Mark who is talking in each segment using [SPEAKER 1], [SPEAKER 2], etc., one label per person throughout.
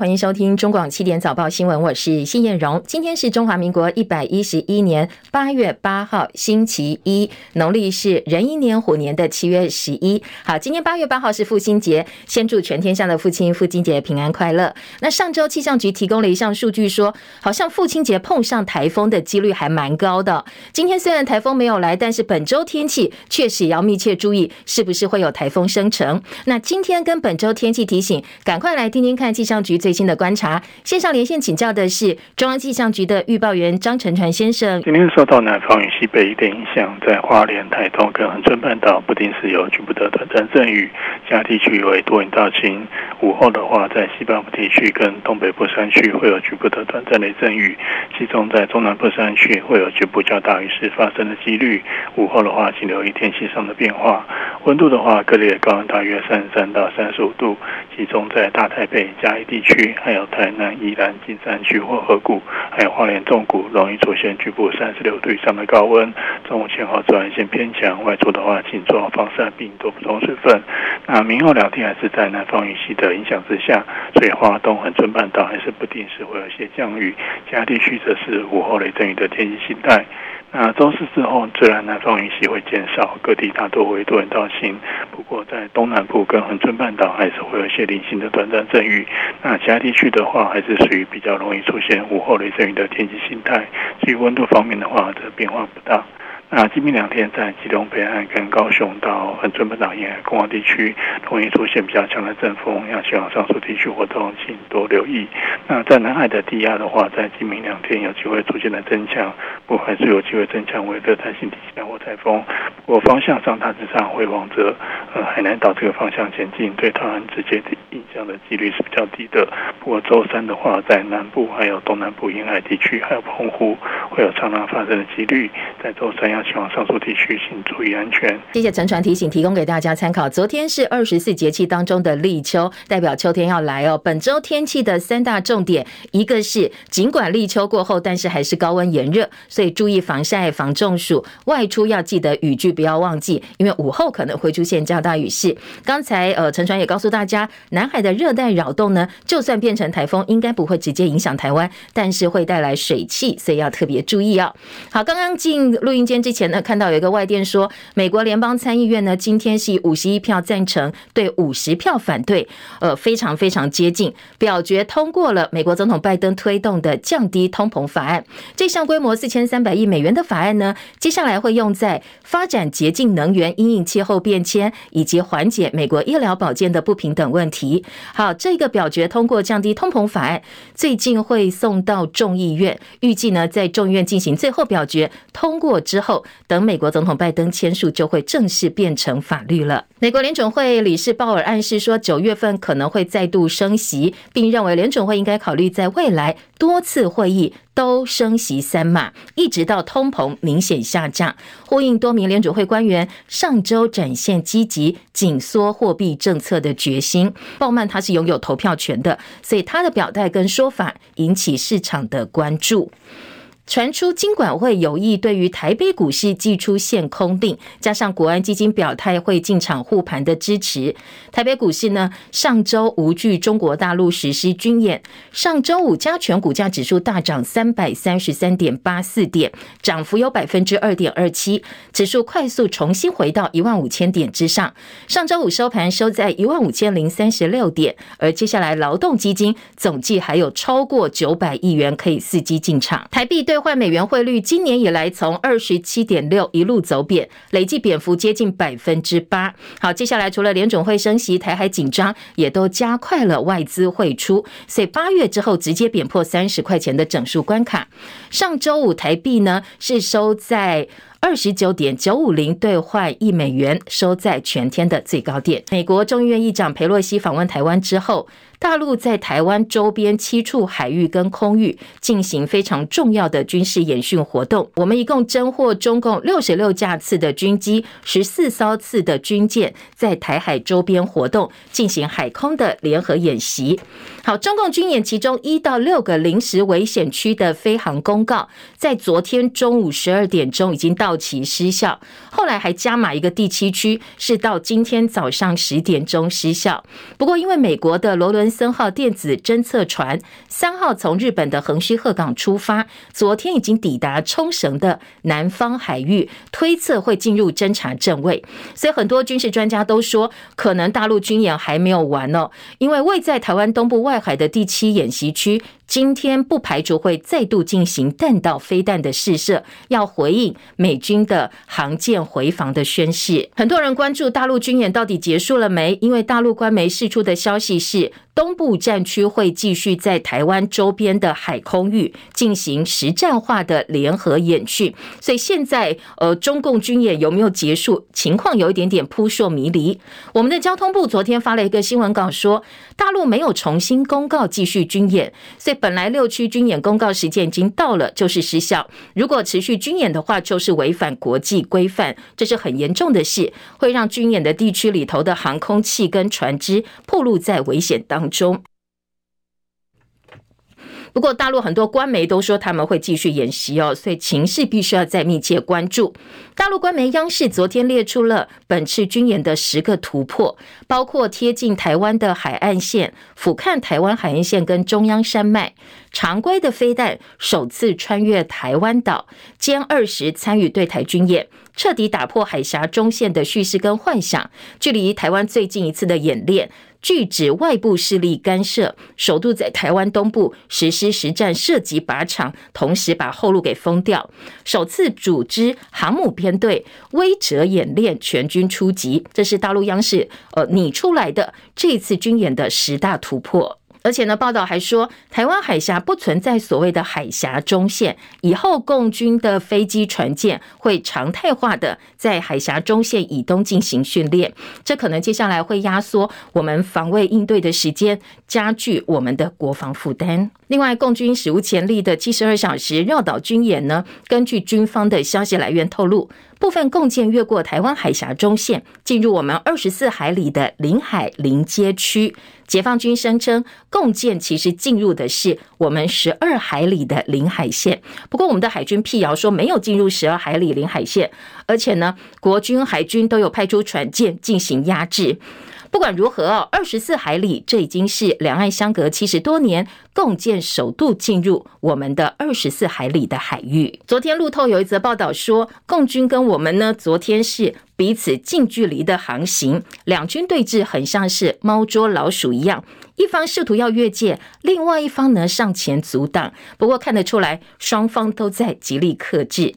[SPEAKER 1] 欢迎收听中广七点早报新闻，我是谢燕荣。今天是中华民国一百一十一年八月八号，星期一，农历是壬寅年虎年的七月十一。好，今天八月八号是父亲节，先祝全天下的父亲父亲节平安快乐。那上周气象局提供了一项数据说，好像父亲节碰上台风的几率还蛮高的。今天虽然台风没有来，但是本周天气确实也要密切注意，是不是会有台风生成。那今天跟本周天气提醒，赶快来听听看气象局最新的观察，线上连线请教的是中央气象局的预报员张成传先生。
[SPEAKER 2] 今天受到南方与西北一点影响，在花莲、台东跟恒春半岛不定时有局部的短暂阵雨，其他地区为多云到晴。午后的话，在西半部地区跟东北部山区会有局部的短暂雷阵雨，其中在中南部山区会有局部较大雨势发生的几率。午后的话，请留意天气上的变化。温度的话，各地的高温大约三十三到三十五度，集中在大台北、嘉义地区，还有台南、宜兰、金山区或河谷，还有花莲纵谷，容易出现局部三十六度以上的高温。中午前后紫外线偏强，外出的话请做好防晒并多补充水分。那明后两天还是在南方雨系的影响之下，所以花东、恒春半岛还是不定时会有一些降雨，其他地区则是午后雷阵雨的天气形态。那周四之后，自然南方云系会减少，各地大多为多云到晴。不过在东南部跟恒春半岛还是会有一些零星的短暂阵雨。那其他地区的话，还是属于比较容易出现午后雷阵雨的天气形态。至于温度方面的话，则变化不大。那今明两天在基隆北岸跟高雄到恒春半岛沿海空旷地区，容易出现比较强的阵风，要前往上述地区活动，请多留意。那在南海的低压的话，在今明两天有机会逐渐的增强，不过还是有机会增强为热带性低气压或台风。不过方向上大致上会往着呃海南岛这个方向前进，对台湾直接的影响的几率是比较低的。不过周三的话，在南部还有东南部沿海地区，还有澎湖会有长浪发生的几率，在周三要。前往上述地区，请注意安全。
[SPEAKER 1] 谢谢陈传提醒，提供给大家参考。昨天是二十四节气当中的立秋，代表秋天要来哦。本周天气的三大重点，一个是尽管立秋过后，但是还是高温炎热，所以注意防晒、防中暑。外出要记得雨具不要忘记，因为午后可能会出现较大雨势。刚才呃，陈传也告诉大家，南海的热带扰动呢，就算变成台风，应该不会直接影响台湾，但是会带来水汽，所以要特别注意哦。好，刚刚进录音间。之前呢，看到有一个外电说，美国联邦参议院呢，今天是以五十一票赞成对五十票反对，呃，非常非常接近，表决通过了美国总统拜登推动的降低通膨法案。这项规模四千三百亿美元的法案呢，接下来会用在发展洁净能源、因应气候变迁以及缓解美国医疗保健的不平等问题。好，这个表决通过降低通膨法案，最近会送到众议院，预计呢在众议院进行最后表决，通过之后。等美国总统拜登签署，就会正式变成法律了。美国联准会理事鲍尔暗示说，九月份可能会再度升息，并认为联准会应该考虑在未来多次会议都升息三码，一直到通膨明显下降。呼应多名联准会官员上周展现积极紧缩货币政策的决心。鲍曼他是拥有投票权的，所以他的表态跟说法引起市场的关注。传出金管会有意对于台北股市祭出限空令，加上国安基金表态会进场护盘的支持，台北股市呢上周无惧中国大陆实施军演，上周五加权股价指数大涨三百三十三点八四点，涨幅有百分之二点二七，指数快速重新回到一万五千点之上。上周五收盘收在一万五千零三十六点，而接下来劳动基金总计还有超过九百亿元可以伺机进场，台币对。兑换美元汇率今年以来从二十七点六一路走贬，累计贬幅接近百分之八。好，接下来除了联准会升息，台海紧张也都加快了外资汇出，所以八月之后直接贬破三十块钱的整数关卡。上周五台币呢是收在。二十九点九五零兑换一美元，收在全天的最高点。美国众议院议长佩洛西访问台湾之后，大陆在台湾周边七处海域跟空域进行非常重要的军事演训活动。我们一共侦获中共六十六架次的军机，十四艘次的军舰在台海周边活动，进行海空的联合演习。好，中共军演其中一到六个临时危险区的飞航公告，在昨天中午十二点钟已经到。到期失效，后来还加码一个第七区，是到今天早上十点钟失效。不过，因为美国的罗伦森号电子侦测船三号从日本的横须贺港出发，昨天已经抵达冲绳的南方海域，推测会进入侦察正位。所以，很多军事专家都说，可能大陆军演还没有完哦，因为位在台湾东部外海的第七演习区。今天不排除会再度进行弹道飞弹的试射，要回应美军的航舰回防的宣誓。很多人关注大陆军演到底结束了没？因为大陆官媒释出的消息是，东部战区会继续在台湾周边的海空域进行实战化的联合演训，所以现在呃，中共军演有没有结束？情况有一点点扑朔迷离。我们的交通部昨天发了一个新闻稿说，大陆没有重新公告继续军演，所以本来六区军演公告时间已经到了，就是失效。如果持续军演的话，就是违反国际规范，这是很严重的事，会让军演的地区里头的航空器跟船只暴露在危险当中。不过大陆很多官媒都说他们会继续演习哦，所以情势必须要再密切关注。大陆官媒央视昨天列出了本次军演的十个突破，包括贴近台湾的海岸线、俯瞰台湾海岸线跟中央山脉、常规的飞弹首次穿越台湾岛、歼二十参与对台军演。彻底打破海峡中线的叙事跟幻想，距离台湾最近一次的演练，拒止外部势力干涉，首度在台湾东部实施实战射击靶场，同时把后路给封掉，首次组织航母编队威慑演练，全军出击，这是大陆央视呃拟出来的这次军演的十大突破。而且呢，报道还说，台湾海峡不存在所谓的海峡中线，以后共军的飞机、船舰会常态化的在海峡中线以东进行训练，这可能接下来会压缩我们防卫应对的时间，加剧我们的国防负担。另外，共军史无前例的七十二小时绕岛军演呢，根据军方的消息来源透露。部分共建越过台湾海峡中线，进入我们二十四海里的领海临街区。解放军声称，共建其实进入的是我们十二海里的领海线。不过，我们的海军辟谣说没有进入十二海里领海线，而且呢，国军、海军都有派出船舰进行压制。不管如何，二十四海里，这已经是两岸相隔七十多年，共建首度进入我们的二十四海里的海域。昨天路透有一则报道说，共军跟我们呢，昨天是彼此近距离的航行，两军对峙很像是猫捉老鼠一样，一方试图要越界，另外一方呢上前阻挡。不过看得出来，双方都在极力克制。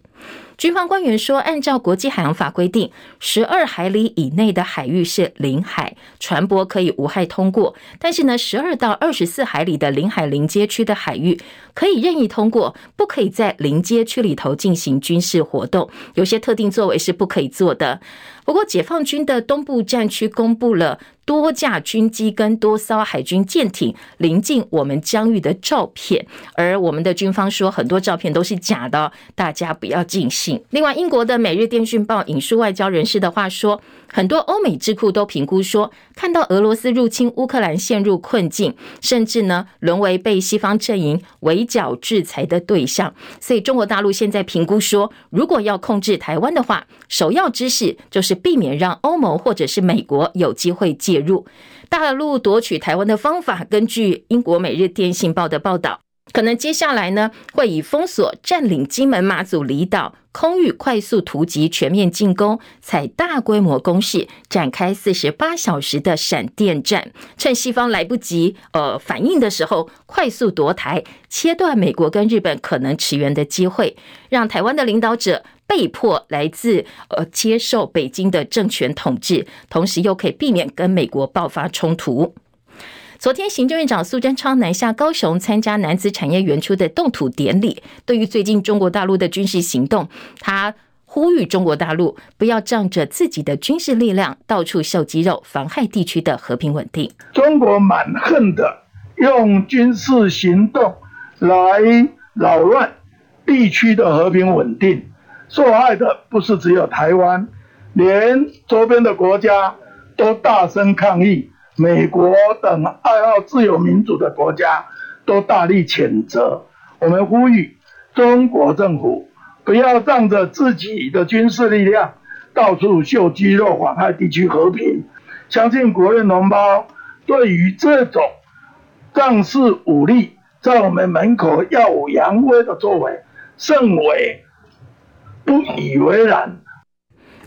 [SPEAKER 1] 军方官员说，按照国际海洋法规定，十二海里以内的海域是领海，船舶可以无害通过。但是呢，十二到二十四海里的领海临街区的海域可以任意通过，不可以在临街区里头进行军事活动。有些特定作为是不可以做的。不过，解放军的东部战区公布了多架军机跟多艘海军舰艇临近我们疆域的照片，而我们的军方说很多照片都是假的，大家不要尽信。另外，英国的《每日电讯报》引述外交人士的话说，很多欧美智库都评估说，看到俄罗斯入侵乌克兰陷入困境，甚至呢沦为被西方阵营围剿制裁的对象，所以中国大陆现在评估说，如果要控制台湾的话，首要之事就是。避免让欧盟或者是美国有机会介入大陆夺取台湾的方法。根据英国《每日电信报》的报道，可能接下来呢会以封锁、占领金门、马祖离岛、空域快速突击、全面进攻、采大规模攻势，展开四十八小时的闪电战，趁西方来不及呃反应的时候，快速夺台，切断美国跟日本可能驰援的机会，让台湾的领导者。被迫来自呃接受北京的政权统治，同时又可以避免跟美国爆发冲突。昨天，行政院长苏贞昌南下高雄参加男子产业园区的动土典礼。对于最近中国大陆的军事行动，他呼吁中国大陆不要仗着自己的军事力量到处秀肌肉，妨害地区的和平稳定。
[SPEAKER 3] 中国蛮横的用军事行动来扰乱地区的和平稳定。受害的不是只有台湾，连周边的国家都大声抗议，美国等爱好自由民主的国家都大力谴责。我们呼吁中国政府不要仗着自己的军事力量到处秀肌肉，妨害地区和平。相信国运同胞对于这种仗势武力在我们门口耀武扬威的作为，甚为不以为然。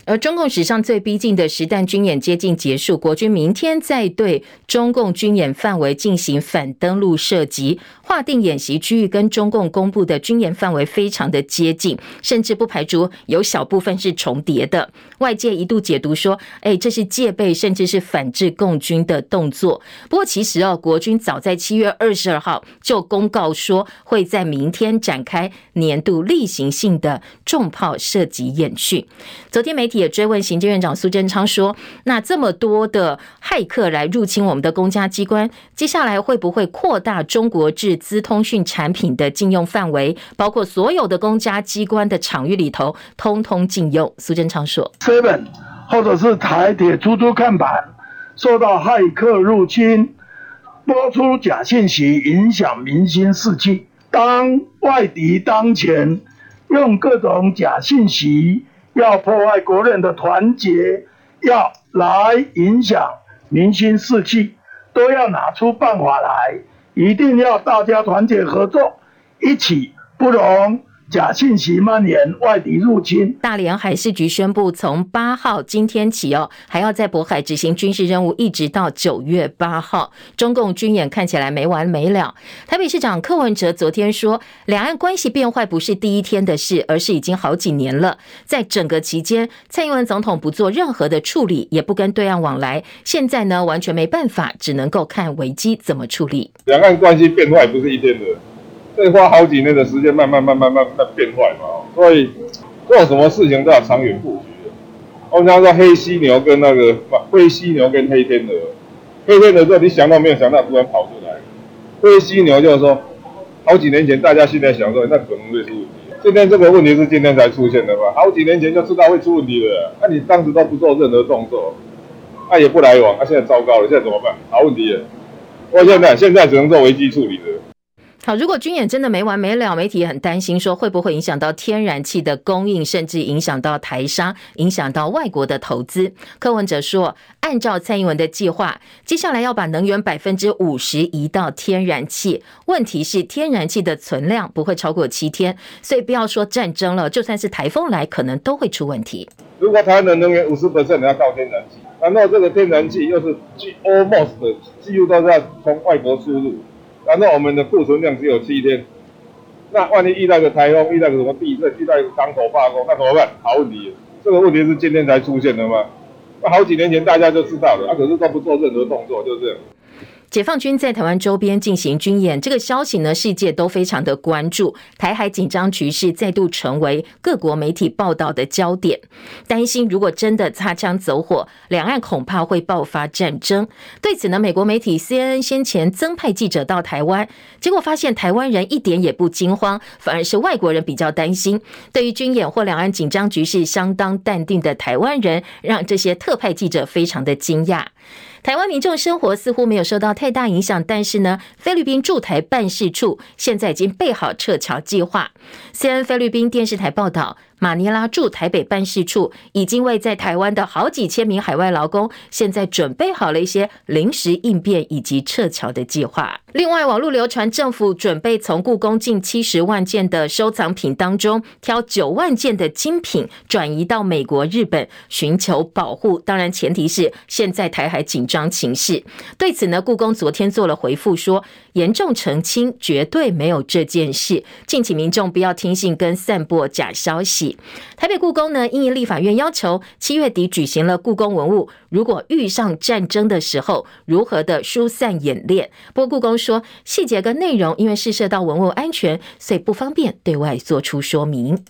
[SPEAKER 1] 而中共史上最逼近的实弹军演接近结束，国军明天再对中共军演范围进行反登陆射击，划定演习区域跟中共公布的军演范围非常的接近，甚至不排除有小部分是重叠的。外界一度解读说，哎，这是戒备甚至是反制共军的动作。不过其实哦，国军早在七月二十二号就公告说，会在明天展开年度例行性的重炮射击演训。昨天媒体。也追问行政院长苏贞昌说：“那这么多的骇客来入侵我们的公家机关，接下来会不会扩大中国制资通讯产品的禁用范围，包括所有的公家机关的场域里头，通通禁用？”苏贞昌说
[SPEAKER 3] 课本或者是台铁出租看板受到骇客入侵，播出假信息，影响民心士气。当外敌当前，用各种假信息。”要破坏国人的团结，要来影响民心士气，都要拿出办法来，一定要大家团结合作，一起不容。假信息蔓延，外敌入侵。
[SPEAKER 1] 大连海事局宣布，从八号今天起哦，还要在渤海执行军事任务，一直到九月八号。中共军演看起来没完没了。台北市长柯文哲昨天说，两岸关系变坏不是第一天的事，而是已经好几年了。在整个期间，蔡英文总统不做任何的处理，也不跟对岸往来。现在呢，完全没办法，只能够看危机怎么处理。
[SPEAKER 4] 两岸关系变坏不是一天的。会花好几年的时间，慢慢、慢慢、慢慢变坏嘛。所以做什么事情都要长远布局的。我们常说黑犀牛跟那个灰犀牛跟黑天鹅，黑天鹅说你想到没有想到突然跑出来，灰犀牛就是说好几年前大家现在想说那可能会出问题。今天这个问题是今天才出现的嘛？好几年前就知道会出问题了，那你当时都不做任何动作，那也不来往，那现在糟糕了，现在怎么办？好问题了。我现在现在只能做危机处理了。
[SPEAKER 1] 好，如果军演真的没完没了，媒体很担心，说会不会影响到天然气的供应，甚至影响到台商，影响到外国的投资。柯文哲说，按照蔡英文的计划，接下来要把能源百分之五十移到天然气。问题是天然气的存量不会超过七天，所以不要说战争了，就算是台风来，可能都会出问题。
[SPEAKER 4] 如果台湾的能源五十 percent 要靠天然气，难道这个天然气又是 almost 的几乎都是要从外国输入？难道我们的库存量只有七天？那万一遇到个台风，遇到个什么地震，遇到一个港口罢工，那怎么办？好问题，这个问题是今天才出现的吗？那好几年前大家就知道了，啊，可是都不做任何动作，就是。
[SPEAKER 1] 解放军在台湾周边进行军演，这个消息呢，世界都非常的关注。台海紧张局势再度成为各国媒体报道的焦点，担心如果真的擦枪走火，两岸恐怕会爆发战争。对此呢，美国媒体 CNN 先前增派记者到台湾，结果发现台湾人一点也不惊慌，反而是外国人比较担心。对于军演或两岸紧张局势相当淡定的台湾人，让这些特派记者非常的惊讶。台湾民众生活似乎没有受到太大影响，但是呢，菲律宾驻台办事处现在已经备好撤侨计划。虽然菲律宾电视台报道。马尼拉驻台北办事处已经为在台湾的好几千名海外劳工，现在准备好了一些临时应变以及撤侨的计划。另外，网络流传政府准备从故宫近七十万件的收藏品当中挑九万件的精品转移到美国、日本寻求保护。当然，前提是现在台海紧张情势。对此呢，故宫昨天做了回复说，严重澄清，绝对没有这件事，敬请民众不要听信跟散播假消息。台北故宫呢，因应立法院要求，七月底举行了故宫文物，如果遇上战争的时候，如何的疏散演练。不过故宫说，细节跟内容因为是涉到文物安全，所以不方便对外做出说明。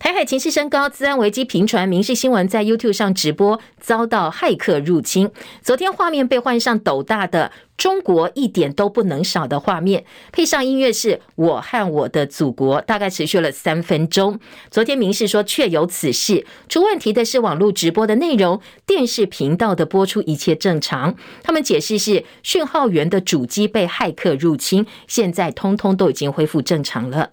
[SPEAKER 1] 台海情势升高，资安危机频传。民事新闻在 YouTube 上直播，遭到骇客入侵。昨天画面被换上斗大的“中国一点都不能少”的画面，配上音乐是“我和我的祖国”，大概持续了三分钟。昨天民事说确有此事，出问题的是网络直播的内容，电视频道的播出一切正常。他们解释是讯号源的主机被骇客入侵，现在通通都已经恢复正常了。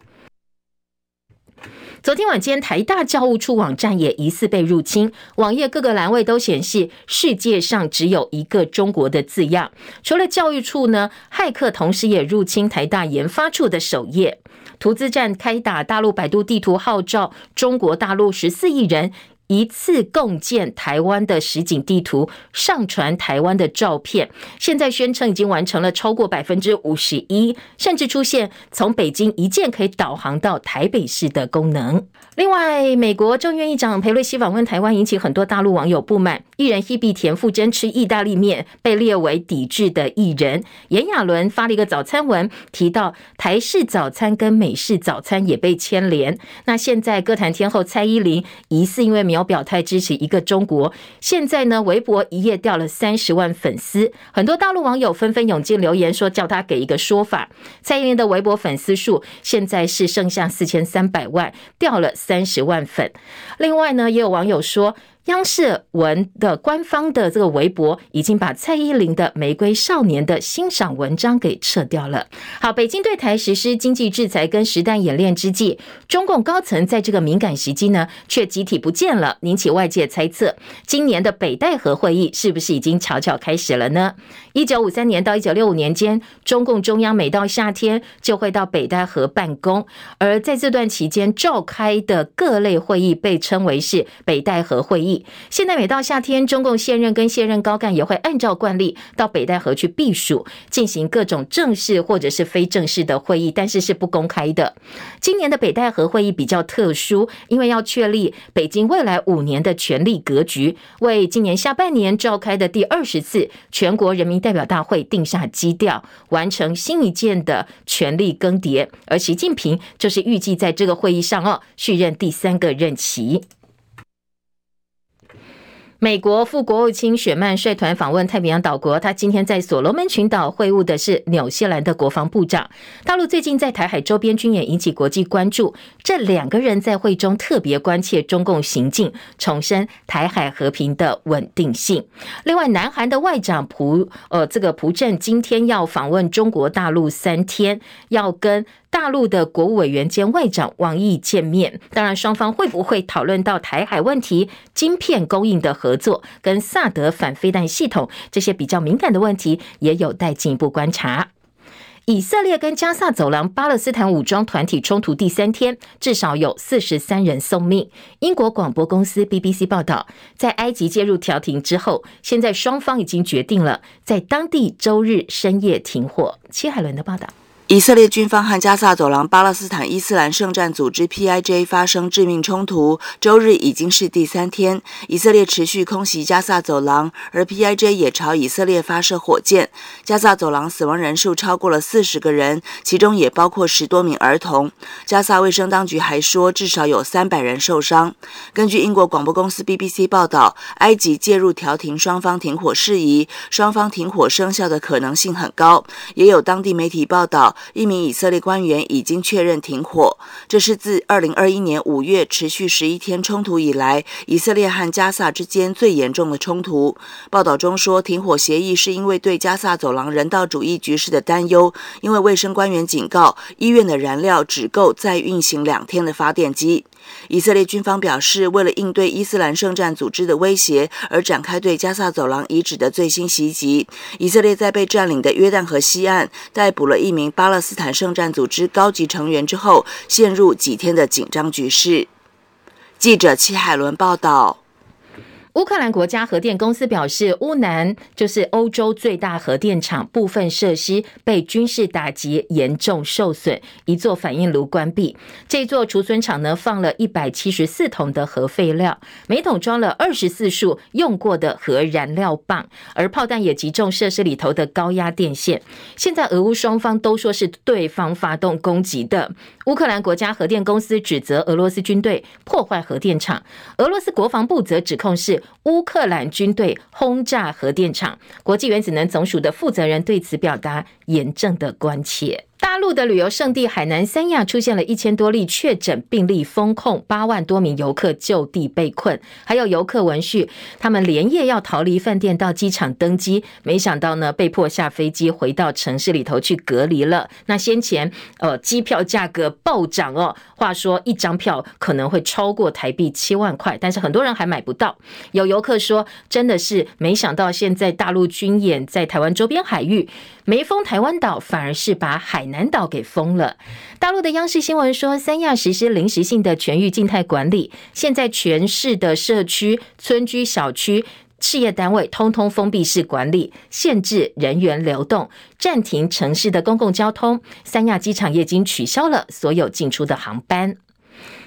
[SPEAKER 1] 昨天晚间，台大教务处网站也疑似被入侵，网页各个栏位都显示“世界上只有一个中国”的字样。除了教育处呢，骇客同时也入侵台大研发处的首页。图资站开打，大陆百度地图号召中国大陆十四亿人。一次共建台湾的实景地图，上传台湾的照片，现在宣称已经完成了超过百分之五十一，甚至出现从北京一键可以导航到台北市的功能。另外，美国众议院议长裴洛西访问台湾，引起很多大陆网友不满。艺人 Hebe 田馥甄吃意大利面被列为抵制的艺人。炎亚纶发了一个早餐文，提到台式早餐跟美式早餐也被牵连。那现在歌坛天后蔡依林疑似因为没有有表态支持一个中国，现在呢，微博一夜掉了三十万粉丝。很多大陆网友纷纷涌进留言说，叫他给一个说法。蔡依林的微博粉丝数现在是剩下四千三百万，掉了。三十万粉。另外呢，也有网友说，央视文的官方的这个微博已经把蔡依林的《玫瑰少年》的欣赏文章给撤掉了。好，北京对台实施经济制裁跟实弹演练之际，中共高层在这个敏感时机呢，却集体不见了，引起外界猜测，今年的北戴河会议是不是已经悄悄开始了呢？一九五三年到一九六五年间，中共中央每到夏天就会到北戴河办公，而在这段期间召开的各类会议被称为是北戴河会议。现在每到夏天，中共现任跟现任高干也会按照惯例到北戴河去避暑，进行各种正式或者是非正式的会议，但是是不公开的。今年的北戴河会议比较特殊，因为要确立北京未来五年的权力格局，为今年下半年召开的第二十次全国人民代表大会定下基调，完成新一届的权力更迭。而习近平就是预计在这个会议上哦，续任第三个任期。美国副国务卿雪曼率团访问太平洋岛国，他今天在所罗门群岛会晤的是纽西兰的国防部长。大陆最近在台海周边军演引起国际关注，这两个人在会中特别关切中共行径，重申台海和平的稳定性。另外，南韩的外长朴呃这个朴正今天要访问中国大陆三天，要跟。大陆的国务委员兼外长王毅见面，当然双方会不会讨论到台海问题、晶片供应的合作、跟萨德反飞弹系统这些比较敏感的问题，也有待进一步观察。以色列跟加萨走廊巴勒斯坦武装团体冲突第三天，至少有四十三人送命。英国广播公司 BBC 报道，在埃及介入调停之后，现在双方已经决定了在当地周日深夜停火。戚海伦的报道。
[SPEAKER 5] 以色列军方和加萨走廊巴勒斯坦伊斯兰圣战组织 （PIJ） 发生致命冲突，周日已经是第三天。以色列持续空袭加萨走廊，而 PIJ 也朝以色列发射火箭。加萨走廊死亡人数超过了四十个人，其中也包括十多名儿童。加萨卫生当局还说，至少有三百人受伤。根据英国广播公司 BBC 报道，埃及介入调停双方停火事宜，双方停火生效的可能性很高。也有当地媒体报道。一名以色列官员已经确认停火，这是自2021年5月持续十一天冲突以来，以色列和加萨之间最严重的冲突。报道中说，停火协议是因为对加萨走廊人道主义局势的担忧，因为卫生官员警告，医院的燃料只够再运行两天的发电机。以色列军方表示，为了应对伊斯兰圣战组织的威胁而展开对加萨走廊遗址的最新袭击。以色列在被占领的约旦河西岸逮捕了一名巴勒斯坦圣战组织高级成员之后，陷入几天的紧张局势。记者齐海伦报道。
[SPEAKER 1] 乌克兰国家核电公司表示，乌南就是欧洲最大核电厂部分设施被军事打击，严重受损，一座反应炉关闭。这座储存厂呢，放了一百七十四桶的核废料，每桶装了二十四束用过的核燃料棒，而炮弹也击中设施里头的高压电线。现在俄乌双方都说是对方发动攻击的。乌克兰国家核电公司指责俄罗斯军队破坏核电厂，俄罗斯国防部则指控是。乌克兰军队轰炸核电厂，国际原子能总署的负责人对此表达严正的关切。大陆的旅游胜地海南三亚出现了一千多例确诊病例，封控八万多名游客就地被困，还有游客闻讯，他们连夜要逃离饭店到机场登机，没想到呢，被迫下飞机回到城市里头去隔离了。那先前呃机票价格暴涨哦，话说一张票可能会超过台币七万块，但是很多人还买不到。有游客说，真的是没想到现在大陆军演在台湾周边海域。没封台湾岛，反而是把海南岛给封了。大陆的央视新闻说，三亚实施临时性的全域静态管理，现在全市的社区、村居、小区、事业单位通通封闭式管理，限制人员流动，暂停城市的公共交通。三亚机场也已经取消了所有进出的航班。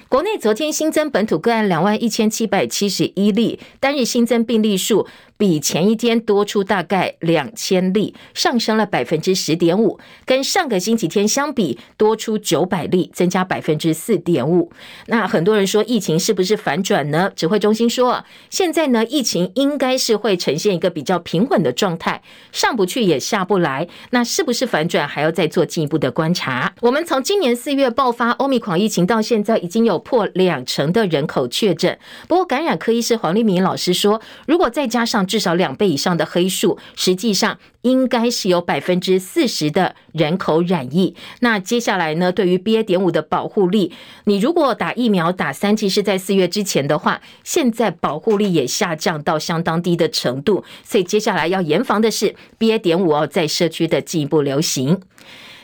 [SPEAKER 1] 国内昨天新增本土个案两万一千七百七十一例，单日新增病例数。比前一天多出大概两千例，上升了百分之十点五，跟上个星期天相比多出九百例，增加百分之四点五。那很多人说疫情是不是反转呢？指挥中心说，现在呢疫情应该是会呈现一个比较平稳的状态，上不去也下不来。那是不是反转还要再做进一步的观察？我们从今年四月爆发欧米狂疫情到现在，已经有破两成的人口确诊。不过感染科医师黄立明老师说，如果再加上至少两倍以上的黑数，实际上应该是有百分之四十的人口染疫。那接下来呢？对于 BA. 点五的保护力，你如果打疫苗打三剂是在四月之前的话，现在保护力也下降到相当低的程度。所以接下来要严防的是 BA. 点五哦，在社区的进一步流行。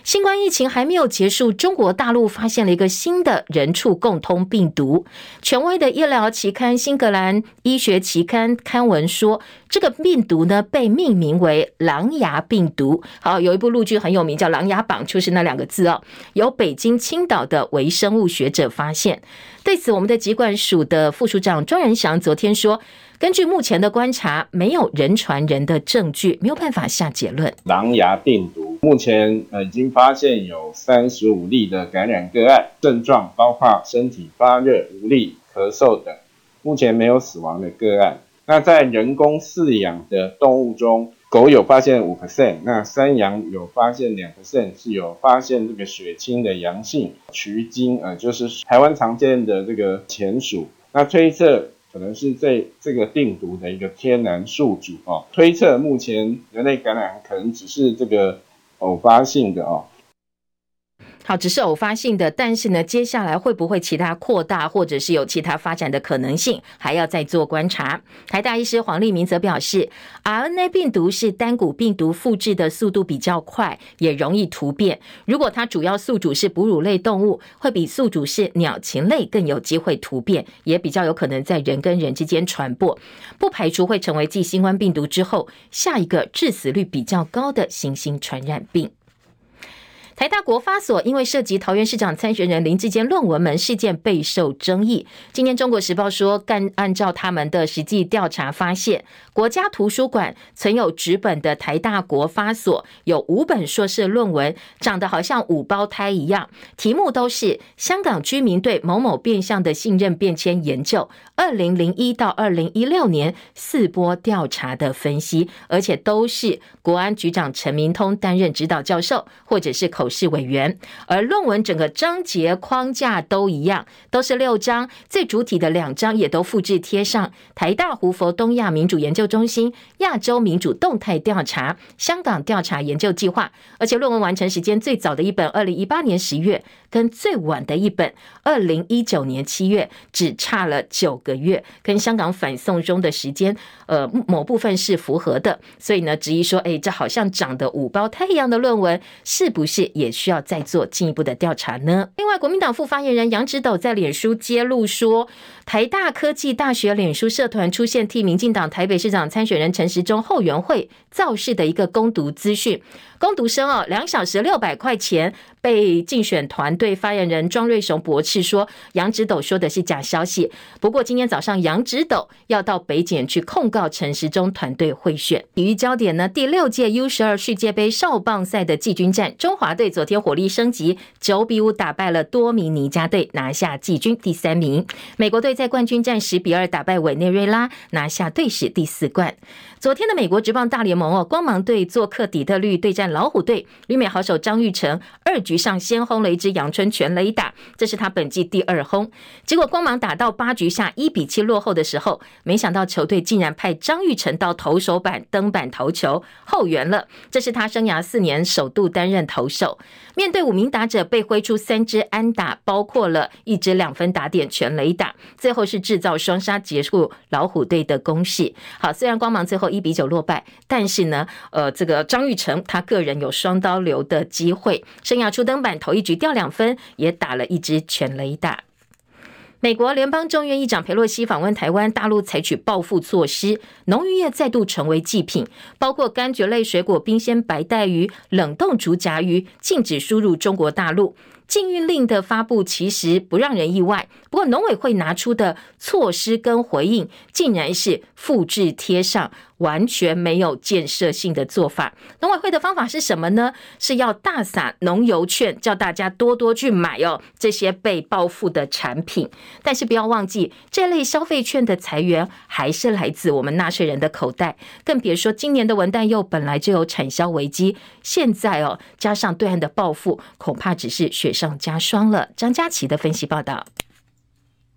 [SPEAKER 1] 新冠疫情还没有结束，中国大陆发现了一个新的人畜共通病毒。权威的医疗期刊《新格兰医学期刊》刊文说，这个病毒呢被命名为“狼牙病毒”。好，有一部陆剧很有名，叫《琅琊榜》，就是那两个字哦。由北京、青岛的微生物学者发现。对此，我们的疾管署的副署长庄仁祥昨天说。根据目前的观察，没有人传人的证据，没有办法下结论。
[SPEAKER 6] 狼牙病毒目前呃已经发现有三十五例的感染个案，症状包括身体发热、无力、咳嗽等，目前没有死亡的个案。那在人工饲养的动物中，狗有发现五 percent，那山羊有发现两 percent 是有发现这个血清的阳性。渠精呃就是台湾常见的这个潜鼠，那推测。可能是这这个病毒的一个天然宿主哦，推测目前人类感染可能只是这个偶发性的哦。
[SPEAKER 1] 好，只是偶发性的，但是呢，接下来会不会其他扩大，或者是有其他发展的可能性，还要再做观察。台大医师黄立明则表示，RNA 病毒是单股病毒复制的速度比较快，也容易突变。如果它主要宿主是哺乳类动物，会比宿主是鸟禽类更有机会突变，也比较有可能在人跟人之间传播，不排除会成为继新冠病毒之后下一个致死率比较高的新型传染病。台大国发所因为涉及桃园市长参选人林志坚论文门事件备受争议。今天《中国时报》说，干按照他们的实际调查发现，国家图书馆存有纸本的台大国发所有五本硕士论文，长得好像五胞胎一样，题目都是香港居民对某某变相的信任变迁研究，二零零一到二零一六年四波调查的分析，而且都是国安局长陈明通担任指导教授，或者是口。是委员，而论文整个章节框架都一样，都是六章，最主体的两章也都复制贴上台大胡佛东亚民主研究中心亚洲民主动态调查香港调查研究计划，而且论文完成时间最早的一本二零一八年十月，跟最晚的一本二零一九年七月，只差了九个月，跟香港反送中的时间，呃，某部分是符合的，所以呢，质疑说，哎，这好像长得五胞胎一样的论文，是不是？也需要再做进一步的调查呢。另外，国民党副发言人杨直斗在脸书揭露说，台大科技大学脸书社团出现替民进党台北市长参选人陈时中后援会造势的一个攻读资讯。攻读生哦，两小时六百块钱。被竞选团队发言人庄瑞雄驳斥说，杨指斗说的是假消息。不过今天早上，杨指斗要到北检去控告陈时中团队贿选。体育焦点呢？第六届 U 十二世界杯少棒赛的季军战，中华队昨天火力升级，九比五打败了多米尼加队，拿下季军第三名。美国队在冠军战十比二打败委内瑞拉，拿下队史第四冠。昨天的美国职棒大联盟哦，光芒队做客底特律对战老虎队，旅美好手张玉成二局上先轰了一支阳春全垒打，这是他本季第二轰。结果光芒打到八局下一比七落后的时候，没想到球队竟然派张玉成到投手板登板投球后援了，这是他生涯四年首度担任投手。面对五名打者被挥出三支安打，包括了一支两分打点全垒打，最后是制造双杀结束老虎队的攻势。好，虽然光芒最后一比九落败，但是呢，呃，这个张玉成他个人有双刀流的机会，生涯初登板头一局掉两分，也打了一支全垒打。美国联邦众院议长裴洛西访问台湾，大陆采取报复措施，农渔业再度成为祭品，包括柑橘类水果、冰鲜白带鱼、冷冻竹荚鱼，禁止输入中国大陆。禁运令的发布其实不让人意外，不过农委会拿出的措施跟回应，竟然是复制贴上。完全没有建设性的做法。农委会的方法是什么呢？是要大撒农油券，叫大家多多去买哦这些被报复的产品。但是不要忘记，这类消费券的财源还是来自我们纳税人的口袋。更别说今年的文旦柚本来就有产销危机，现在哦加上对岸的报复，恐怕只是雪上加霜了。张佳琪的分析报道。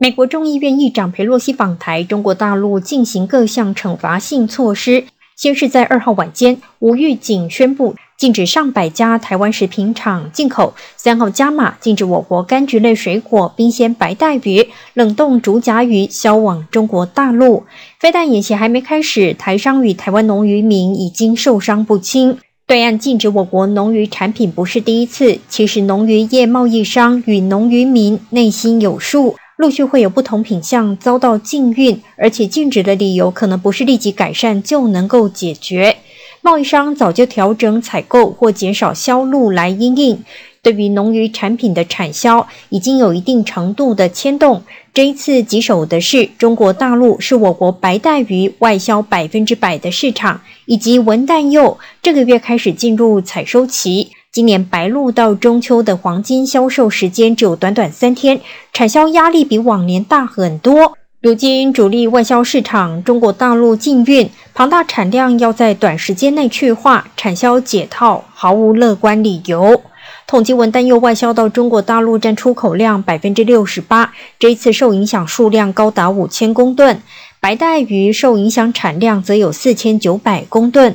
[SPEAKER 7] 美国众议院议长裴洛西访台，中国大陆进行各项惩罚性措施。先是在二号晚间，无预警宣布禁止上百家台湾食品厂进口；三号加码禁止我国柑橘类水果、冰鲜白带鱼、冷冻竹荚鱼销往中国大陆。非但演习还没开始，台商与台湾农渔民已经受伤不轻。对岸禁止我国农渔产品不是第一次，其实农渔业贸易商与农渔民内心有数。陆续会有不同品项遭到禁运，而且禁止的理由可能不是立即改善就能够解决。贸易商早就调整采购或减少销路来因应。对于农渔产品的产销已经有一定程度的牵动。这一次棘手的是，中国大陆是我国白带鱼外销百分之百的市场，以及文旦柚这个月开始进入采收期。今年白露到中秋的黄金销售时间只有短短三天，产销压力比往年大很多。如今主力外销市场中国大陆禁运，庞大产量要在短时间内去化，产销解套毫无乐观理由。统计文旦柚外销到中国大陆占出口量百分之六十八，这一次受影响数量高达五千公吨，白带鱼受影响产量则有四千九百公吨。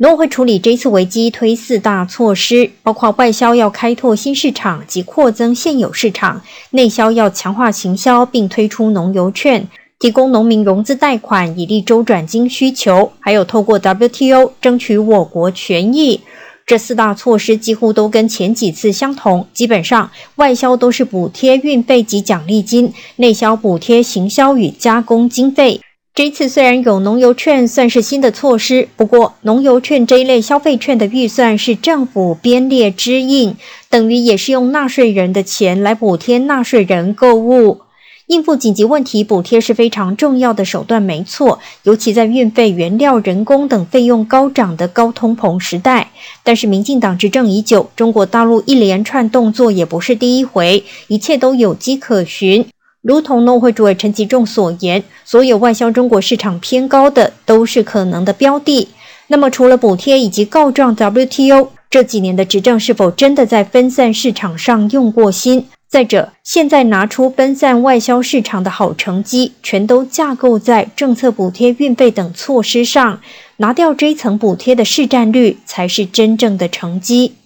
[SPEAKER 7] 农委会处理这次危机，推四大措施，包括外销要开拓新市场及扩增现有市场；内销要强化行销，并推出农游券，提供农民融资贷款以利周转金需求；还有透过 WTO 争取我国权益。这四大措施几乎都跟前几次相同，基本上外销都是补贴运费及奖励金，内销补贴行销与加工经费。这次虽然有农游券算是新的措施，不过农游券这一类消费券的预算是政府编列支应，等于也是用纳税人的钱来补贴纳税人购物。应付紧急问题，补贴是非常重要的手段，没错。尤其在运费、原料、人工等费用高涨的高通膨时代。但是民进党执政已久，中国大陆一连串动作也不是第一回，一切都有迹可循。如同农会主委陈吉仲所言，所有外销中国市场偏高的都是可能的标的。那么，除了补贴以及告状 WTO，这几年的执政是否真的在分散市场上用过心？再者，现在拿出分散外销市场的好成绩，全都架构在政策补贴、运费等措施上，拿掉这一层补贴的市占率，才是真正的成绩。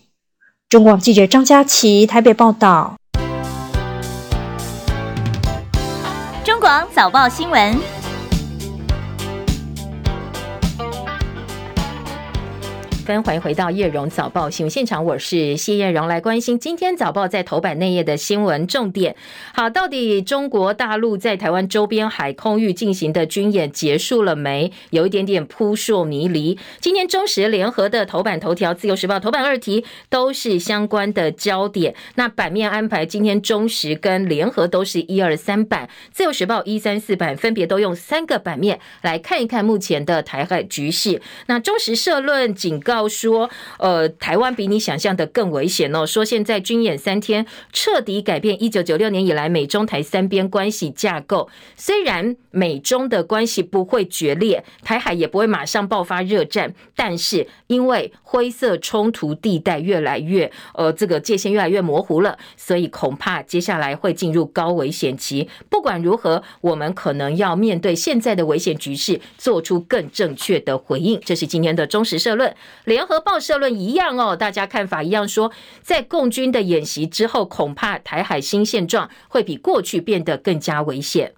[SPEAKER 7] 中广记者张佳琪台北报道。
[SPEAKER 8] 广早报新闻。
[SPEAKER 1] 欢迎回到叶荣早报新闻现场，我是谢叶荣，来关心今天早报在头版内页的新闻重点。好，到底中国大陆在台湾周边海空域进行的军演结束了没？有一点点扑朔迷离。今天中时联合的头版头条，自由时报头版二题都是相关的焦点。那版面安排，今天中时跟联合都是一二三版，自由时报一三四版分别都用三个版面来看一看目前的台海局势。那中时社论警告说，呃，台湾比你想象的更危险哦。说现在军演三天，彻底改变一九九六年以来美中台三边关系架构。虽然美中的关系不会决裂，台海也不会马上爆发热战，但是因为灰色冲突地带越来越，呃，这个界限越来越模糊了，所以恐怕接下来会进入高危险期。不管如何，我们可能要面对现在的危险局势，做出更正确的回应。这是今天的中时社论。联合报社论一样哦，大家看法一样说，在共军的演习之后，恐怕台海新现状会比过去变得更加危险。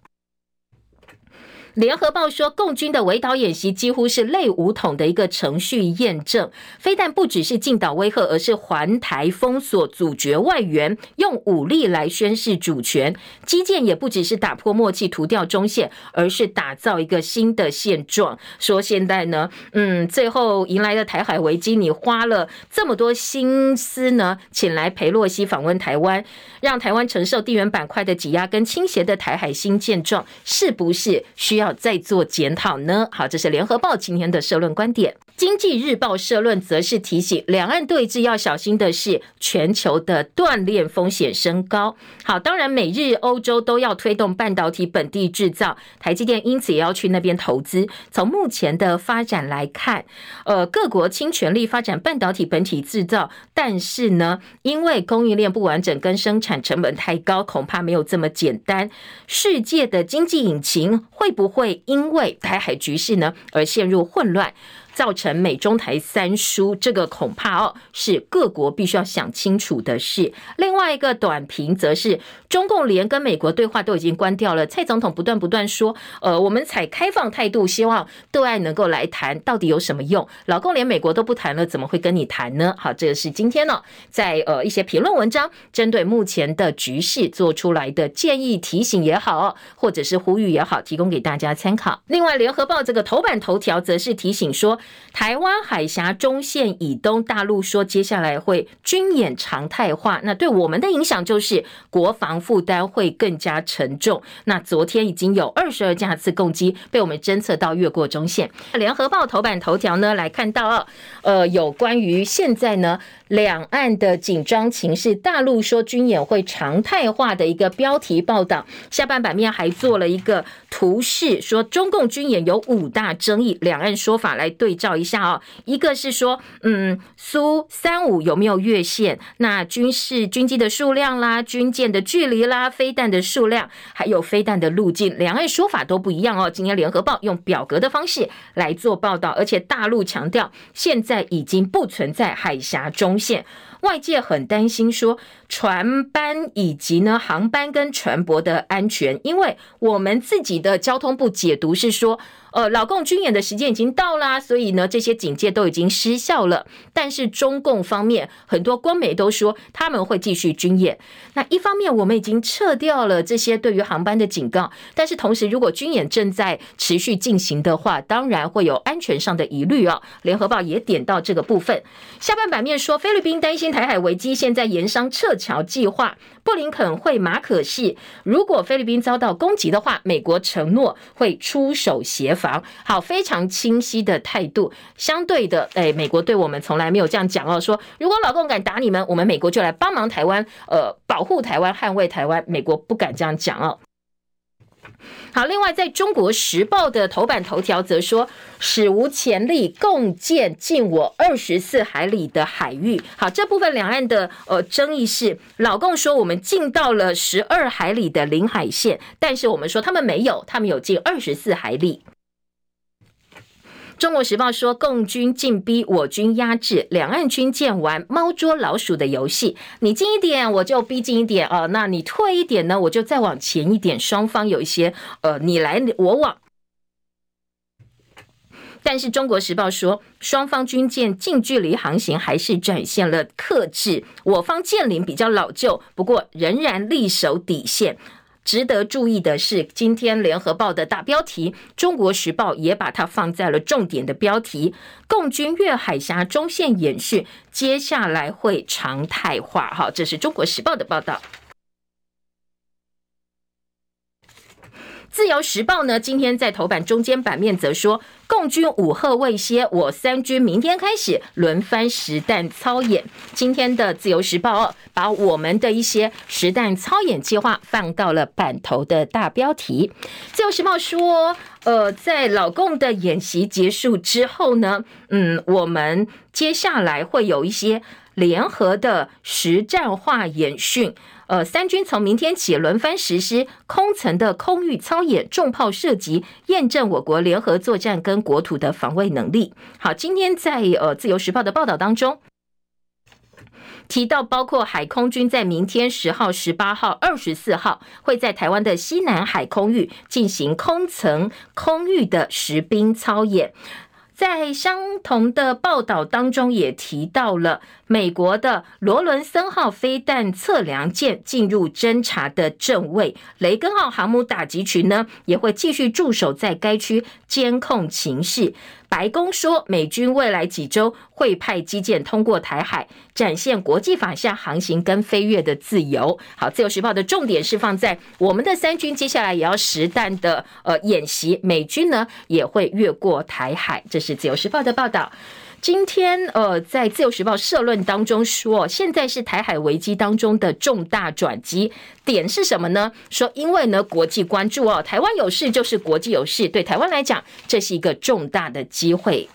[SPEAKER 1] 联合报说，共军的围岛演习几乎是类武统的一个程序验证，非但不只是进岛威吓，而是环台封锁、阻绝外援，用武力来宣示主权。基建也不只是打破默契、涂掉中线，而是打造一个新的现状。说现在呢，嗯，最后迎来的台海危机，你花了这么多心思呢，请来裴洛西访问台湾，让台湾承受地缘板块的挤压跟倾斜的台海新现状，是不是需要？要再做检讨呢？好，这是联合报今天的社论观点。经济日报社论则是提醒，两岸对峙要小心的是全球的断链风险升高。好，当然美日欧洲都要推动半导体本地制造，台积电因此也要去那边投资。从目前的发展来看，呃，各国倾全力发展半导体本体制造，但是呢，因为供应链不完整跟生产成本太高，恐怕没有这么简单。世界的经济引擎会不会因为台海局势呢而陷入混乱？造成美中台三输，这个恐怕哦是各国必须要想清楚的事。另外一个短评则是中共连跟美国对话都已经关掉了，蔡总统不断不断说，呃，我们采开放态度，希望对外能够来谈，到底有什么用？老共连美国都不谈了，怎么会跟你谈呢？好，这个是今天呢、哦，在呃一些评论文章针对目前的局势做出来的建议提醒也好，或者是呼吁也好，提供给大家参考。另外，联合报这个头版头条则是提醒说。台湾海峡中线以东，大陆说接下来会军演常态化，那对我们的影响就是国防负担会更加沉重。那昨天已经有二十二架次攻击被我们侦测到越过中线。联合报头版头条呢，来看到，呃，有关于现在呢。两岸的紧张情势，大陆说军演会常态化的一个标题报道，下半版面还做了一个图示，说中共军演有五大争议，两岸说法来对照一下啊、哦。一个是说，嗯，苏三五有没有越线？那军事军机的数量啦，军舰的距离啦，飞弹的数量，还有飞弹的路径，两岸说法都不一样哦。今天联合报用表格的方式来做报道，而且大陆强调，现在已经不存在海峡中。线外界很担心说船班以及呢航班跟船舶的安全，因为我们自己的交通部解读是说。呃，老共军演的时间已经到啦，所以呢，这些警戒都已经失效了。但是中共方面很多官媒都说他们会继续军演。那一方面，我们已经撤掉了这些对于航班的警告，但是同时，如果军演正在持续进行的话，当然会有安全上的疑虑哦。联合报也点到这个部分。下半版面说，菲律宾担心台海危机，现在盐商撤侨计划。布林肯会马可仕，如果菲律宾遭到攻击的话，美国承诺会出手协防。好，非常清晰的态度。相对的，哎，美国对我们从来没有这样讲哦，说如果老共敢打你们，我们美国就来帮忙台湾，呃，保护台湾，捍卫台湾。美国不敢这样讲哦。好，另外，在中国时报的头版头条则说，史无前例共建近我二十四海里的海域。好，这部分两岸的呃争议是，老共说我们进到了十二海里的领海线，但是我们说他们没有，他们有近二十四海里。中国时报说，共军进逼，我军压制，两岸军舰玩猫捉老鼠的游戏。你近一点，我就逼近一点啊、那你退一点呢，我就再往前一点。双方有一些呃，你来我往。但是《中国时报》说，双方军舰近距离航行还是展现了克制，我方舰龄比较老旧，不过仍然力守底线。值得注意的是，今天《联合报》的大标题，《中国时报》也把它放在了重点的标题：共军越海峡中线演训，接下来会常态化。哈，这是《中国时报》的报道。自由时报呢，今天在头版中间版面则说，共军武吓未歇，我三军明天开始轮番实弹操演。今天的自由时报把我们的一些实弹操演计划放到了版头的大标题。自由时报说，呃，在老共的演习结束之后呢，嗯，我们接下来会有一些联合的实战化演训。呃，三军从明天起轮番实施空层的空域操演、重炮射击，验证我国联合作战跟国土的防卫能力。好，今天在呃《自由时报》的报道当中提到，包括海空军在明天十号、十八号、二十四号会在台湾的西南海空域进行空层空域的实兵操演。在相同的报道当中，也提到了美国的罗伦森号飞弹测量舰进入侦察的正位，雷根号航母打击群呢也会继续驻守在该区监控情势。白宫说，美军未来几周会派基舰通过台海，展现国际法下航行跟飞跃的自由。好，自由时报的重点是放在我们的三军接下来也要实弹的呃演习，美军呢也会越过台海。这是自由时报的报道。今天，呃，在自由时报社论当中说，现在是台海危机当中的重大转机点是什么呢？说，因为呢，国际关注哦，台湾有事就是国际有事，对台湾来讲，这是一个重大的机会。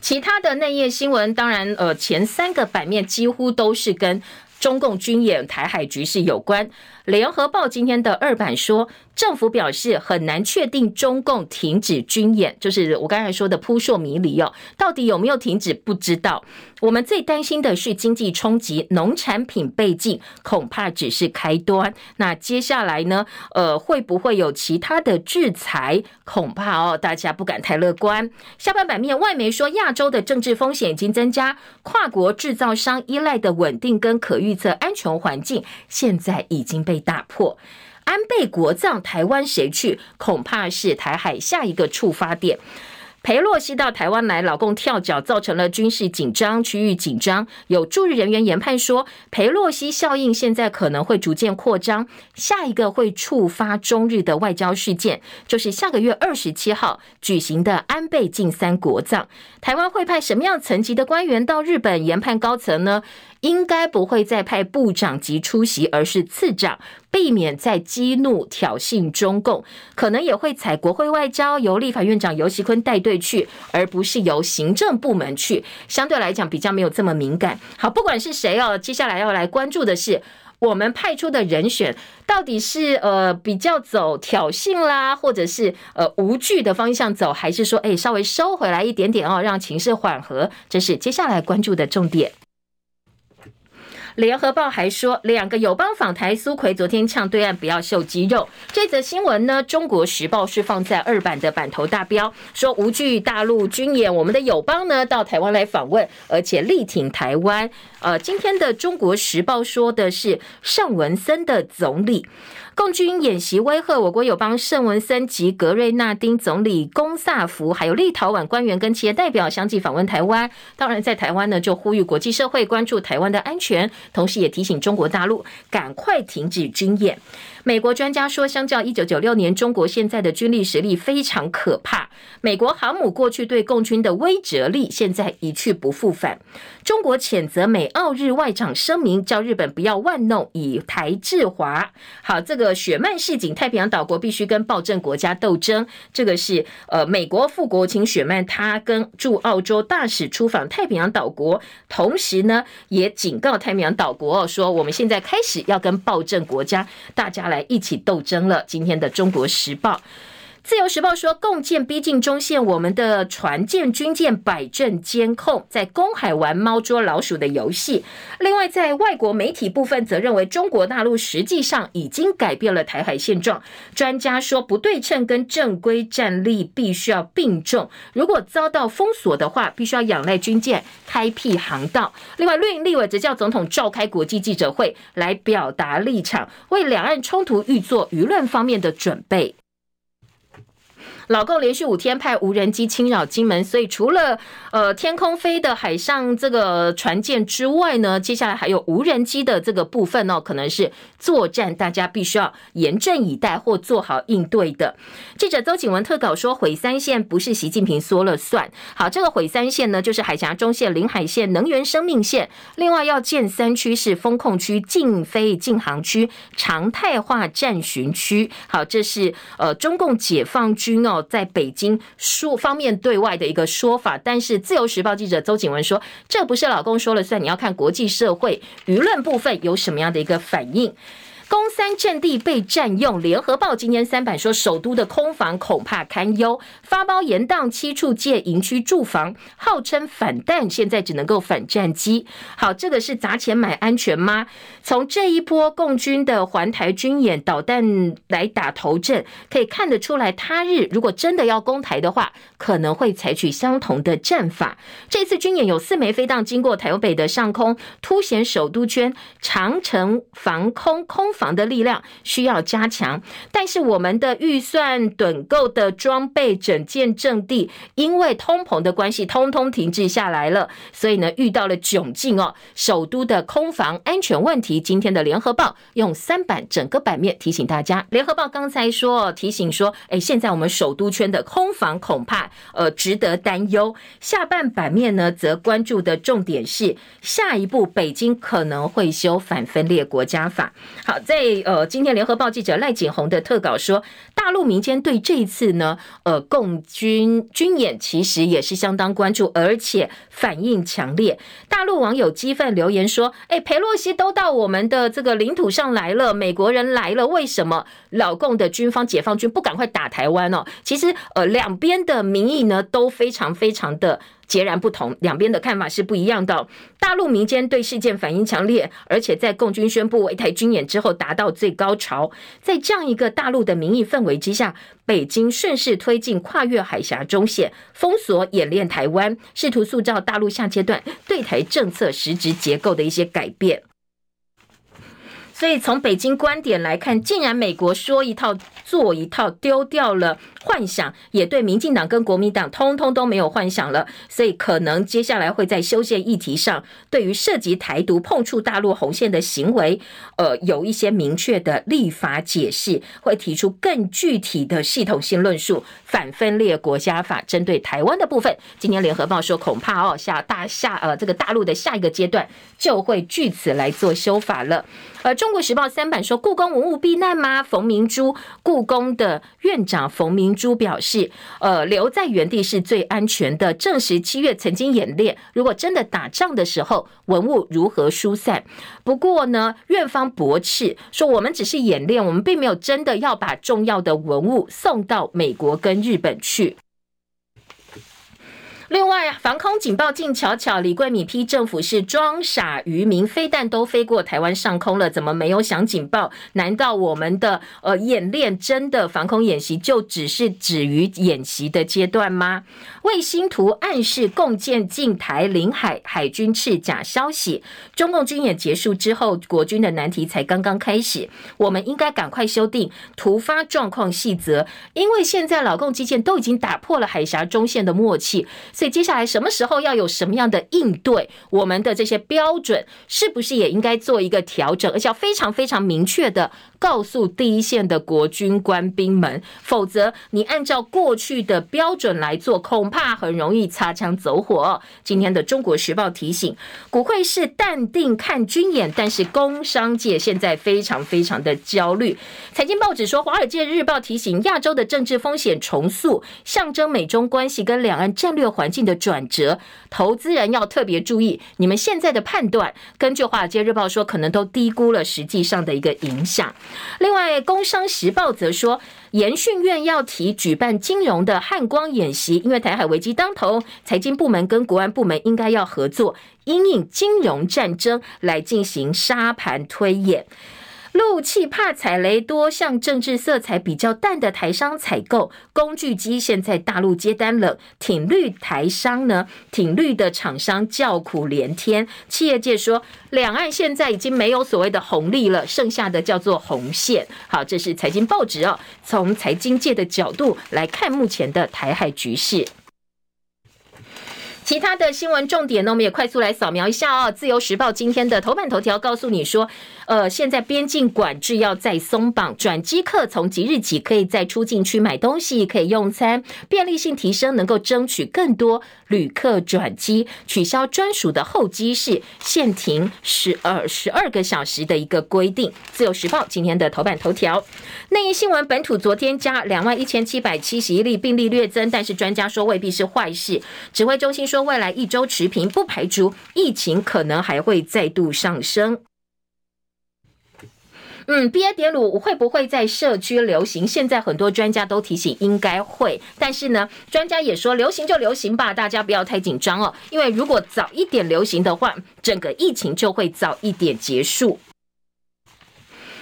[SPEAKER 1] 其他的内页新闻，当然，呃，前三个版面几乎都是跟中共军演、台海局势有关。联合报今天的二版说，政府表示很难确定中共停止军演，就是我刚才说的扑朔迷离哦，到底有没有停止不知道。我们最担心的是经济冲击，农产品被禁恐怕只是开端。那接下来呢？呃，会不会有其他的制裁？恐怕哦，大家不敢太乐观。下半版面，外媒说亚洲的政治风险已经增加，跨国制造商依赖的稳定跟可预测安全环境，现在已经被打破。安倍国葬，台湾谁去？恐怕是台海下一个触发点。裴洛西到台湾来，老共跳脚，造成了军事紧张、区域紧张。有驻日人员研判说，裴洛西效应现在可能会逐渐扩张，下一个会触发中日的外交事件，就是下个月二十七号举行的安倍晋三国葬。台湾会派什么样层级的官员到日本研判高层呢？应该不会再派部长级出席，而是次长，避免再激怒挑衅中共。可能也会采国会外交，由立法院长游锡坤带队去，而不是由行政部门去。相对来讲，比较没有这么敏感。好，不管是谁哦，接下来要来关注的是，我们派出的人选到底是呃比较走挑衅啦，或者是呃无惧的方向走，还是说哎稍微收回来一点点哦，让情势缓和？这是接下来关注的重点。联合报还说，两个友邦访台，苏奎昨天唱对岸不要秀肌肉。这则新闻呢，中国时报是放在二版的版头大标，说无惧大陆军演，我们的友邦呢到台湾来访问，而且力挺台湾。呃，今天的中国时报说的是尚文森的总理。共军演习威吓我国友邦圣文森及格瑞纳丁总理龚萨福，还有立陶宛官员跟企业代表相继访问台湾。当然，在台湾呢，就呼吁国际社会关注台湾的安全，同时也提醒中国大陆赶快停止军演。美国专家说，相较一九九六年，中国现在的军力实力非常可怕。美国航母过去对共军的威慑力，现在一去不复返。中国谴责美澳日外长声明，叫日本不要玩弄以台制华。好，这个雪曼示警，太平洋岛国必须跟暴政国家斗争。这个是呃，美国副国务卿雪曼，他跟驻澳洲大使出访太平洋岛国，同时呢，也警告太平洋岛国说，我们现在开始要跟暴政国家大家来。一起斗争了。今天的《中国时报》自由时报说，共建逼近中线，我们的船舰、军舰摆阵监控，在公海玩猫捉老鼠的游戏。另外，在外国媒体部分，则认为中国大陆实际上已经改变了台海现状。专家说，不对称跟正规战力必须要并重。如果遭到封锁的话，必须要仰赖军舰开辟航道。另外，绿营立委则叫总统召开国际记者会来表达立场，为两岸冲突预做舆论方面的准备。老共连续五天派无人机侵扰金门，所以除了呃天空飞的海上这个船舰之外呢，接下来还有无人机的这个部分哦，可能是作战，大家必须要严阵以待或做好应对的。记者邹景文特稿说，毁三线不是习近平说了算。好，这个毁三线呢，就是海峡中线、领海线、能源生命线，另外要建三区是封控区、禁飞禁航区、常态化战巡区。好，这是呃中共解放军哦。在北京说方面对外的一个说法，但是自由时报记者邹景文说，这不是老公说了算，你要看国际社会舆论部分有什么样的一个反应。攻三阵地被占用，联合报今天三版说，首都的空防恐怕堪忧，发包延宕七处借营区住房，号称反弹，现在只能够反战机。好，这个是砸钱买安全吗？从这一波共军的环台军演导弹来打头阵，可以看得出来，他日如果真的要攻台的话，可能会采取相同的战法。这次军演有四枚飞弹经过台北的上空，凸显首都圈长城防空空。防的力量需要加强，但是我们的预算趸购的装备整建阵地，因为通膨的关系，通通停滞下来了，所以呢，遇到了窘境哦。首都的空防安全问题，今天的联合报用三版整个版面提醒大家。联合报刚才说提醒说，哎，现在我们首都圈的空防恐怕呃值得担忧。下半版面呢，则关注的重点是下一步北京可能会修反分裂国家法。好。在呃，今天联合报记者赖景宏的特稿说，大陆民间对这一次呢，呃，共军军演其实也是相当关注，而且反应强烈。大陆网友激愤留言说：“哎，裴洛西都到我们的这个领土上来了，美国人来了，为什么老共的军方解放军不赶快打台湾呢？”其实，呃，两边的民意呢都非常非常的。截然不同，两边的看法是不一样的。大陆民间对事件反应强烈，而且在共军宣布围台军演之后达到最高潮。在这样一个大陆的民意氛围之下，北京顺势推进跨越海峡中线，封锁演练台湾，试图塑造大陆下阶段对台政策实质结构的一些改变。所以从北京观点来看，既然美国说一套做一套，丢掉了幻想，也对民进党跟国民党通通都没有幻想了，所以可能接下来会在修宪议题上，对于涉及台独、碰触大陆红线的行为，呃，有一些明确的立法解释，会提出更具体的系统性论述。反分裂国家法针对台湾的部分，今天联合报说，恐怕哦下大下呃这个大陆的下一个阶段就会据此来做修法了。而中国时报三版说，故宫文物避难吗？冯明珠，故宫的院长冯明珠表示，呃，留在原地是最安全的。证实七月曾经演练，如果真的打仗的时候，文物如何疏散？不过呢，院方驳斥说，我们只是演练，我们并没有真的要把重要的文物送到美国跟日本去。另外，防空警报静悄悄，李桂敏批政府是装傻愚民，飞弹都飞过台湾上空了，怎么没有响警报？难道我们的呃演练真的防空演习就只是止于演习的阶段吗？卫星图暗示共建近台领海，海军赤假消息。中共军演结束之后，国军的难题才刚刚开始，我们应该赶快修订突发状况细则，因为现在老共基建都已经打破了海峡中线的默契。所以接下来什么时候要有什么样的应对？我们的这些标准是不是也应该做一个调整？而且要非常非常明确的告诉第一线的国军官兵们，否则你按照过去的标准来做，恐怕怕很容易擦枪走火。今天的中国时报提醒，股会是淡定看军演，但是工商界现在非常非常的焦虑。财经报纸说，《华尔街日报》提醒，亚洲的政治风险重塑，象征美中关系跟两岸战略。环境的转折，投资人要特别注意，你们现在的判断，根据华尔街日报说，可能都低估了实际上的一个影响。另外，工商时报则说，研训院要提举办金融的汉光演习，因为台海危机当头，财经部门跟国安部门应该要合作，因应金融战争来进行沙盘推演。陆企怕踩雷，多向政治色彩比较淡的台商采购工具机，现在大陆接单了。挺绿台商呢？挺绿的厂商叫苦连天。企业界说，两岸现在已经没有所谓的红利了，剩下的叫做红线。好，这是财经报纸哦，从财经界的角度来看目前的台海局势。其他的新闻重点呢，我们也快速来扫描一下哦。自由时报今天的头版头条告诉你说，呃，现在边境管制要再松绑，转机客从即日起可以在出境区买东西，可以用餐，便利性提升，能够争取更多旅客转机，取消专属的候机室，限停十二十二个小时的一个规定。自由时报今天的头版头条，内页新闻，本土昨天加两万一千七百七十一例病例略增，但是专家说未必是坏事。指挥中心说。未来一周持平，不排除疫情可能还会再度上升。嗯，BA. 点五会不会在社区流行？现在很多专家都提醒应该会，但是呢，专家也说流行就流行吧，大家不要太紧张哦，因为如果早一点流行的话，整个疫情就会早一点结束。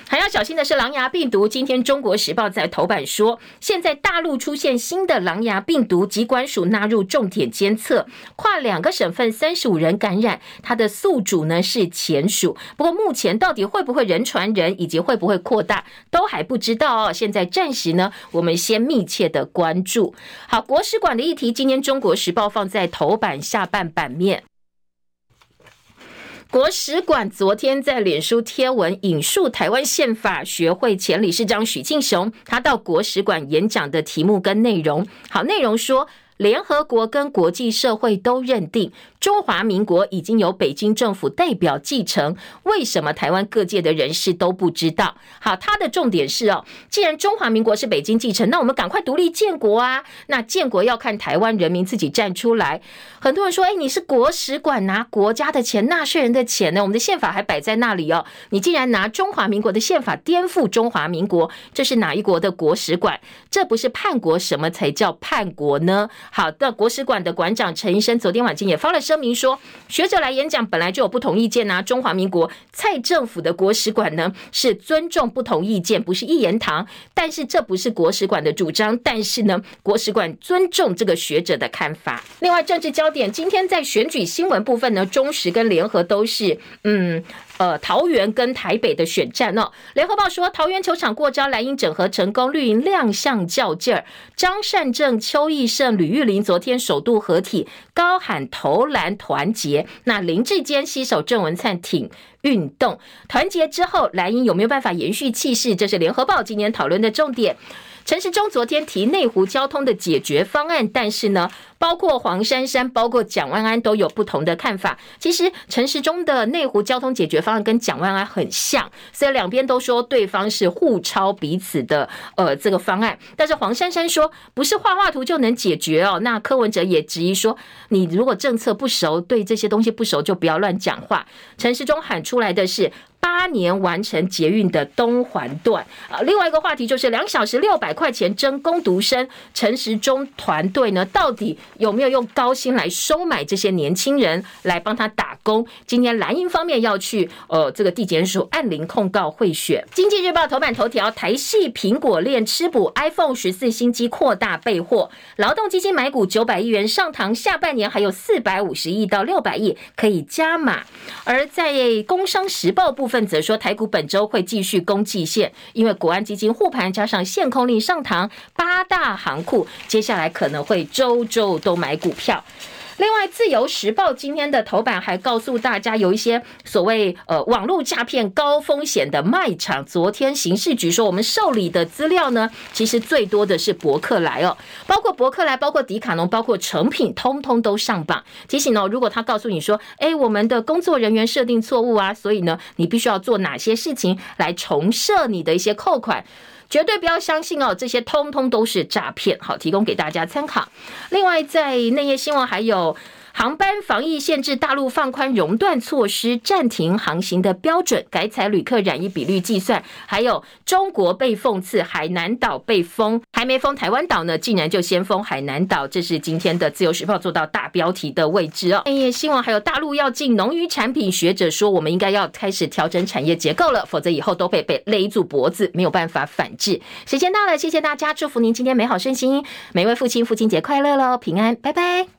[SPEAKER 1] 还要小心的是狼牙病毒。今天《中国时报》在头版说，现在大陆出现新的狼牙病毒，疾管署纳入重点监测，跨两个省份三十五人感染，它的宿主呢是前属。不过目前到底会不会人传人，以及会不会扩大，都还不知道哦。现在暂时呢，我们先密切的关注。好，国史馆的议题，今天《中国时报》放在头版下半版面。国史馆昨天在脸书贴文引述台湾宪法学会前理事长许庆雄，他到国史馆演讲的题目跟内容。好，内容说。联合国跟国际社会都认定中华民国已经由北京政府代表继承，为什么台湾各界的人士都不知道？好，他的重点是哦，既然中华民国是北京继承，那我们赶快独立建国啊！那建国要看台湾人民自己站出来。很多人说，哎，你是国史馆拿国家的钱、纳税人的钱呢？我们的宪法还摆在那里哦，你竟然拿中华民国的宪法颠覆中华民国，这是哪一国的国史馆？这不是叛国，什么才叫叛国呢？好的，国史馆的馆长陈医生昨天晚间也发了声明说，学者来演讲本来就有不同意见呐、中华民国蔡政府的国史馆呢是尊重不同意见，不是一言堂。但是这不是国史馆的主张，但是呢，国史馆尊重这个学者的看法。另外，政治焦点今天在选举新闻部分呢，中时跟联合都是嗯。呃，桃园跟台北的选战哦，联合报说桃园球场过招，蓝营整合成功，绿营亮相较劲儿。张善政、邱义胜、吕玉玲昨天首度合体，高喊投篮团结。那林志坚携手郑文灿挺运动团结之后，蓝营有没有办法延续气势？这是联合报今年讨论的重点。陈时中昨天提内湖交通的解决方案，但是呢，包括黄珊珊、包括蒋万安都有不同的看法。其实陈时中的内湖交通解决方案跟蒋万安很像，所以两边都说对方是互抄彼此的呃这个方案。但是黄珊珊说不是画画图就能解决哦。那柯文哲也质疑说，你如果政策不熟，对这些东西不熟，就不要乱讲话。陈时中喊出来的是。八年完成捷运的东环段啊，另外一个话题就是两小时六百块钱争攻读生，陈时中团队呢，到底有没有用高薪来收买这些年轻人来帮他打工？今天蓝营方面要去呃这个地检署按铃控告贿选。经济日报头版头条：台系苹果链吃补 iPhone 十四新机扩大备货，劳动基金买股九百亿元上堂，下半年还有四百五十亿到六百亿可以加码。而在工商时报部分。分则说，台股本周会继续攻季线，因为国安基金护盘加上限空令上堂，八大行库接下来可能会周周都买股票。另外，《自由时报》今天的头版还告诉大家，有一些所谓呃网络诈骗高风险的卖场。昨天刑事局说，我们受理的资料呢，其实最多的是博客来哦，包括博客来，包括迪卡侬，包括成品，通通都上榜。提醒哦，如果他告诉你说，哎，我们的工作人员设定错误啊，所以呢，你必须要做哪些事情来重设你的一些扣款。绝对不要相信哦，这些通通都是诈骗。好，提供给大家参考。另外，在内页新闻还有。航班防疫限制，大陆放宽熔断措施，暂停航行的标准，改采旅客染疫比率计算，还有中国被讽刺，海南岛被封，还没封台湾岛呢，竟然就先封海南岛，这是今天的自由时报做到大标题的位置哦。哎呀新闻还有大陆要进农渔产品，学者说我们应该要开始调整产业结构了，否则以后都会被勒住脖子，没有办法反制。时间到了，谢谢大家，祝福您今天美好顺心，每位父亲父亲节快乐喽，平安，拜拜。